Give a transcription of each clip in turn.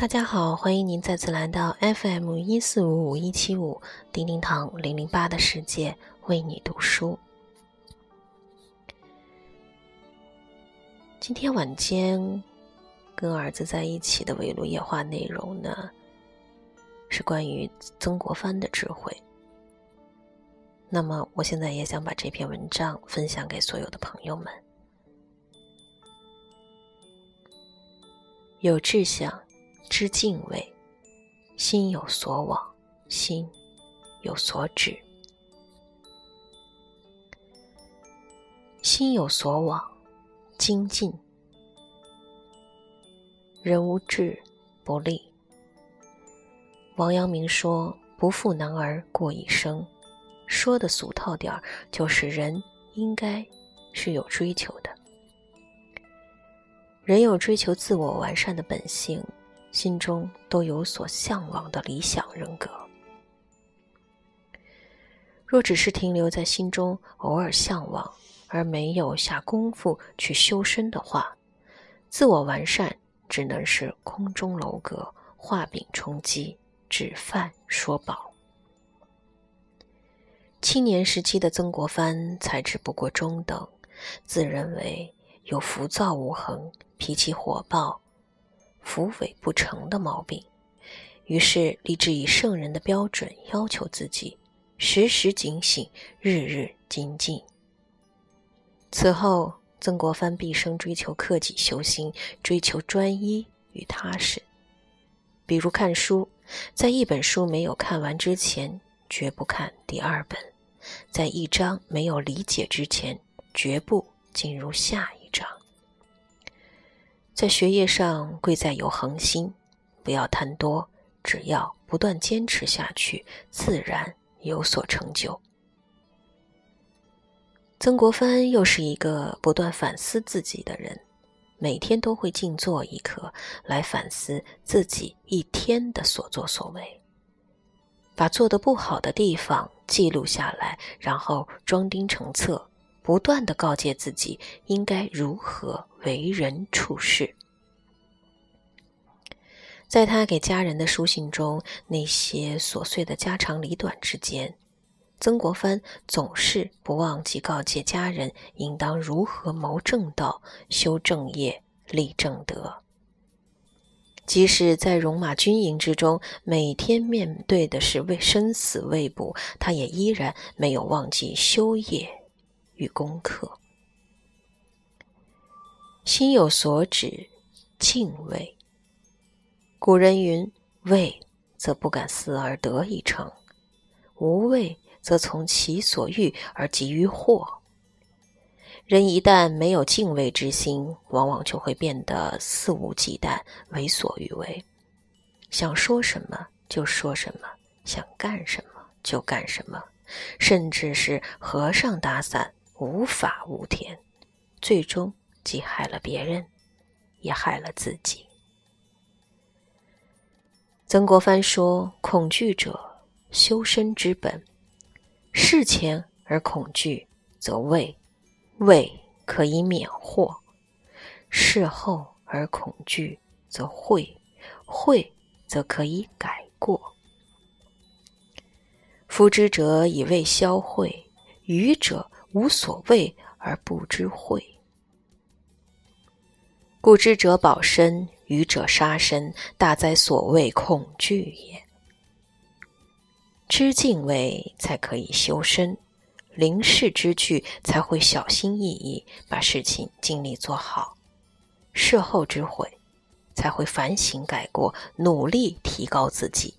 大家好，欢迎您再次来到 FM 一四五五一七五叮叮堂零零八的世界，为你读书。今天晚间跟儿子在一起的围炉夜话内容呢，是关于曾国藩的智慧。那么，我现在也想把这篇文章分享给所有的朋友们。有志向。知敬畏，心有所往，心有所指。心有所往，精进。人无志不立。王阳明说：“不负男儿过一生。”说的俗套点儿，就是人应该是有追求的。人有追求自我完善的本性。心中都有所向往的理想人格。若只是停留在心中偶尔向往，而没有下功夫去修身的话，自我完善只能是空中楼阁、画饼充饥、指饭说饱。青年时期的曾国藩才智不过中等，自认为有浮躁无恒、脾气火爆。扶尾不成的毛病，于是立志以圣人的标准要求自己，时时警醒，日日精进。此后，曾国藩毕生追求克己修心，追求专一与踏实。比如看书，在一本书没有看完之前，绝不看第二本；在一章没有理解之前，绝不进入下一章。在学业上，贵在有恒心，不要贪多，只要不断坚持下去，自然有所成就。曾国藩又是一个不断反思自己的人，每天都会静坐一刻，来反思自己一天的所作所为，把做的不好的地方记录下来，然后装订成册。不断的告诫自己应该如何为人处事。在他给家人的书信中，那些琐碎的家长里短之间，曾国藩总是不忘记告诫家人应当如何谋正道、修正业、立正德。即使在戎马军营之中，每天面对的是为生死未卜，他也依然没有忘记修业。与功课，心有所指，敬畏。古人云：“畏则不敢思而得一成，无畏则从其所欲而急于祸。”人一旦没有敬畏之心，往往就会变得肆无忌惮、为所欲为，想说什么就说什么，想干什么就干什么，甚至是和尚打伞。无法无天，最终既害了别人，也害了自己。曾国藩说：“恐惧者，修身之本。事前而恐惧，则畏；畏可以免祸；事后而恐惧，则悔；悔则可以改过。夫之者以为消晦，愚者。”无所谓而不知悔，故知者保身，愚者杀身，大哉所谓恐惧也。知敬畏，才可以修身；临事之惧，才会小心翼翼把事情尽力做好；事后之悔，才会反省改过，努力提高自己。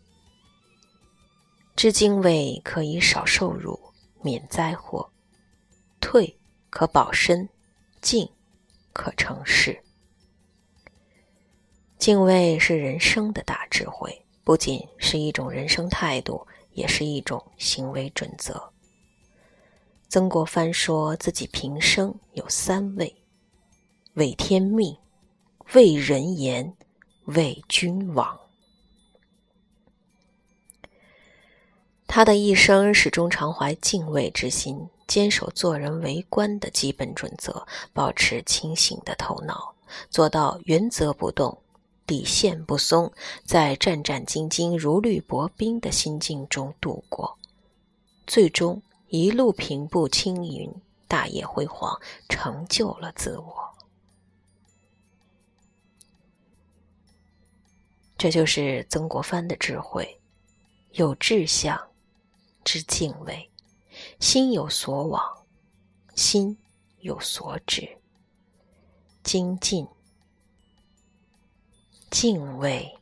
知敬畏，可以少受辱，免灾祸。退可保身，进可成事。敬畏是人生的大智慧，不仅是一种人生态度，也是一种行为准则。曾国藩说自己平生有三畏：畏天命、畏人言、畏君王。他的一生始终常怀敬畏之心。坚守做人为官的基本准则，保持清醒的头脑，做到原则不动，底线不松，在战战兢兢、如履薄冰的心境中度过，最终一路平步青云，大业辉煌，成就了自我。这就是曾国藩的智慧：有志向，知敬畏，心有所往，心有所指，精进。敬畏。